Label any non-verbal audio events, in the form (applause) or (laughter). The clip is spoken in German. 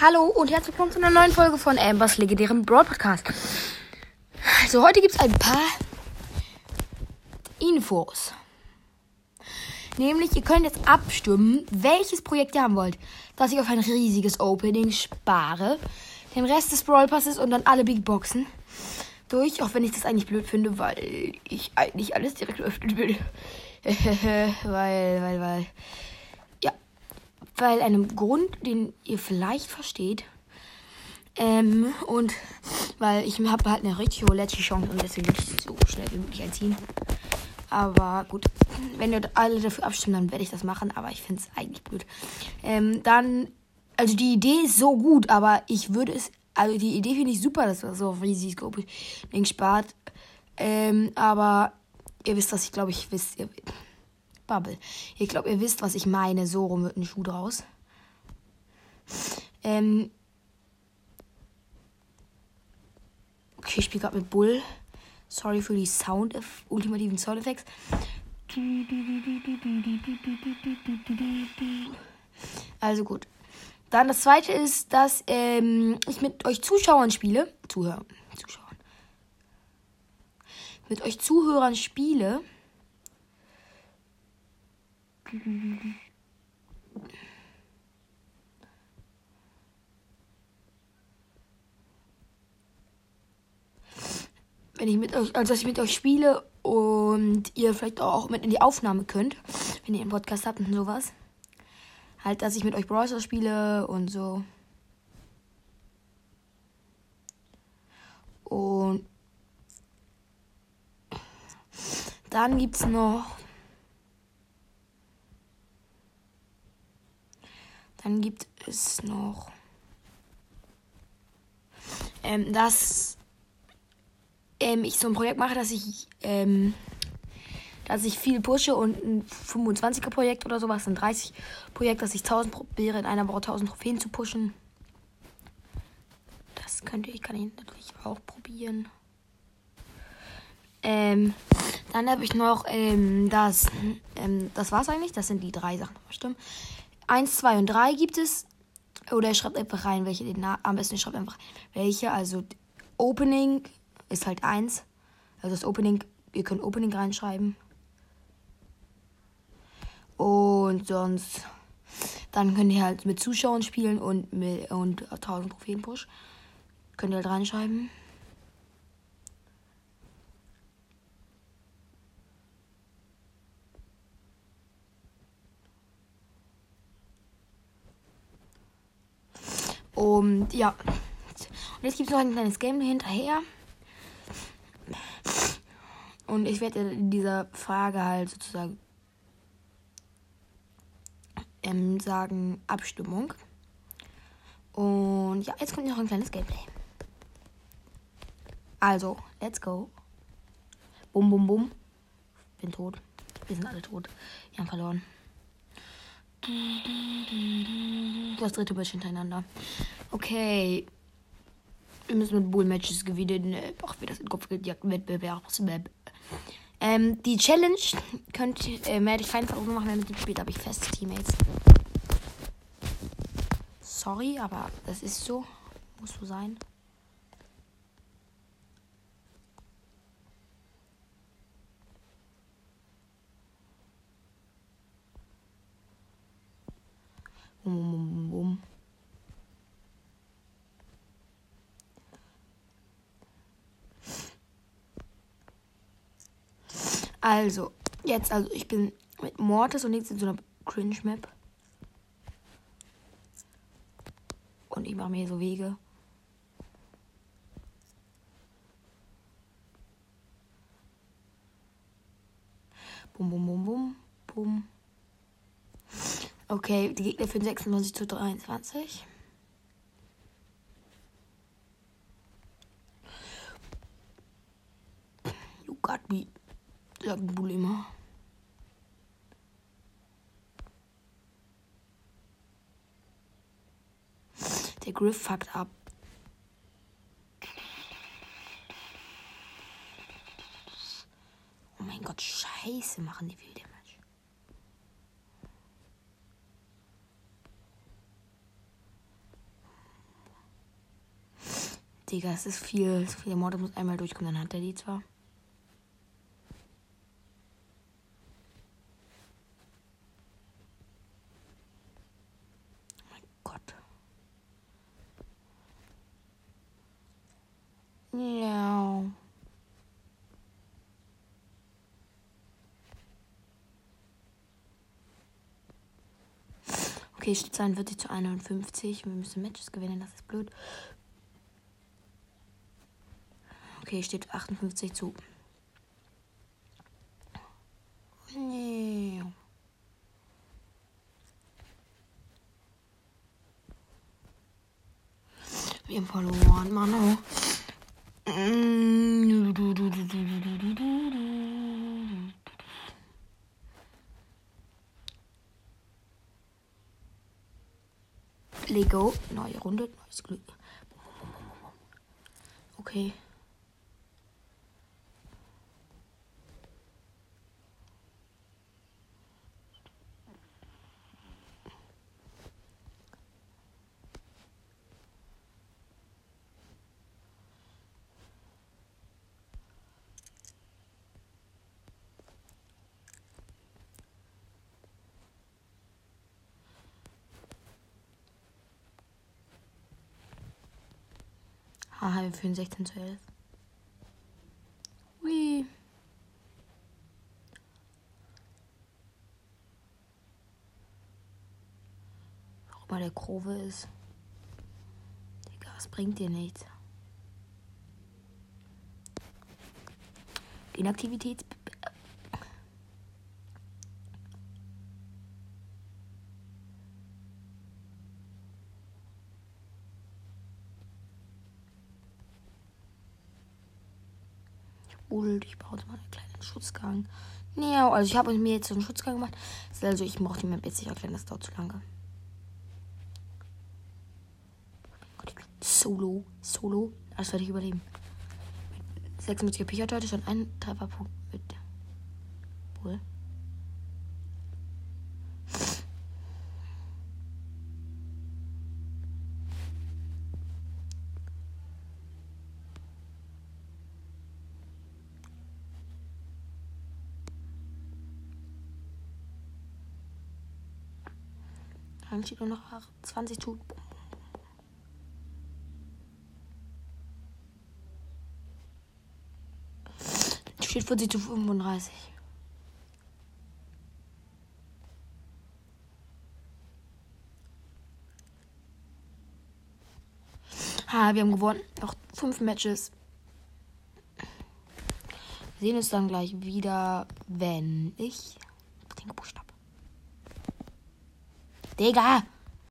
Hallo und herzlich willkommen zu einer neuen Folge von Ambers legendären Broad Podcast. Also heute gibt es ein paar Infos. Nämlich, ihr könnt jetzt abstimmen, welches Projekt ihr haben wollt. Dass ich auf ein riesiges Opening spare, den Rest des Brawl Passes und dann alle Big Boxen durch, auch wenn ich das eigentlich blöd finde, weil ich eigentlich alles direkt öffnen will. (laughs) weil, weil, weil. Weil einem Grund, den ihr vielleicht versteht. Ähm, und weil ich habe halt eine richtig hohe letzte Chance und deswegen nicht so schnell wie möglich einziehen. Aber gut, wenn ihr alle dafür abstimmen, dann werde ich das machen. Aber ich finde es eigentlich blöd. Ähm, dann, also die Idee ist so gut, aber ich würde es, also die Idee finde ich super, dass man so auf riesiges Ding spart. Ähm, aber ihr wisst, dass ich glaube, ich wisst, ihr, Bubble. Ich glaube, ihr wisst, was ich meine. So rum wird ein Schuh draus. Ähm. Okay, ich spiele gerade mit Bull. Sorry für die Sound, ultimativen Soundeffekte. Also gut. Dann das zweite ist, dass ähm, ich mit euch Zuschauern spiele. Zuhörer. Zuschauern. Mit euch Zuhörern spiele. Wenn ich mit euch, also dass ich mit euch spiele und ihr vielleicht auch mit in die Aufnahme könnt, wenn ihr einen Podcast habt und sowas. Halt, dass ich mit euch Browser spiele und so. Und dann gibt's noch Dann gibt es noch, ähm, dass ähm, ich so ein Projekt mache, dass ich, ähm, dass ich viel pushe und ein 25er Projekt oder sowas, ein 30 Projekt, dass ich 1000 probiere, in einer Woche 1000 Trophäen zu pushen. Das könnte ich, kann ich natürlich auch probieren. Ähm, dann habe ich noch ähm, das, ähm, das war's eigentlich. Das sind die drei Sachen, stimmt. 1, 2 und 3 gibt es. Oder ihr schreibt einfach rein, welche den Na am besten ihr schreibt einfach welche. Also Opening ist halt 1. Also das Opening, ihr könnt Opening reinschreiben. Und sonst dann könnt ihr halt mit Zuschauern spielen und mit und 1000 Trophäen Push. Könnt ihr halt reinschreiben. Und ja. Und jetzt gibt es noch ein kleines Game hinterher. Und ich werde in dieser Frage halt sozusagen ähm, sagen Abstimmung. Und ja, jetzt kommt noch ein kleines Gameplay. Also, let's go. Bum, bum, bum. Bin tot. Wir sind alle tot. Wir haben verloren. Das dritte Match hintereinander. Okay. Wir müssen mit Bull-Matches gewinnen. Ach, wie das in Kopf Wettbewerbsmap. Ähm, die Challenge könnt, äh, werde ich fein versuchen machen, wenn mit dem Spiel habe ich feste Teammates. Sorry, aber das ist so. Muss so sein. Bum, bum, bum, Also, jetzt, also ich bin mit Mortis und jetzt in so einer Cringe-Map. Und ich mache mir so Wege. Bum, bum, bum, bum, bum. Okay, die Gegner führen 26 zu 23. You got me. Sagt Bull immer. Der Griff fuckt ab. Oh mein Gott, scheiße machen die Wilde. Digga, es ist viel. Viel Morde muss einmal durchkommen, dann hat er die zwar. Mein Gott. Ja. Okay, steht 42 zu 51. Wir müssen Matches gewinnen, das ist blöd. Okay, steht 58 zu. Nee. Wir haben verloren, Mano. Lego, neue Runde, neues Glück. Okay. Haha, wir führen 16 zu 11. Ui. Warum mal der Kurve ist. Digga, es bringt dir nichts. Inaktivität. Und ich baue mal einen kleinen Schutzgang. Ja, also ich habe mir jetzt so einen Schutzgang gemacht. Also ich brauche die Map jetzt nicht erklären, das dauert zu lange. Solo, Solo, das werde ich überleben. Mit 76 HP hatte ich schon einen Trefferpunkt mit. Wohl. Dann steht nur noch 20 zu. Steht 40 zu 35. Ha, wir haben gewonnen. Noch fünf Matches. Wir sehen uns dann gleich wieder, wenn ich den Buchstaben. Digga!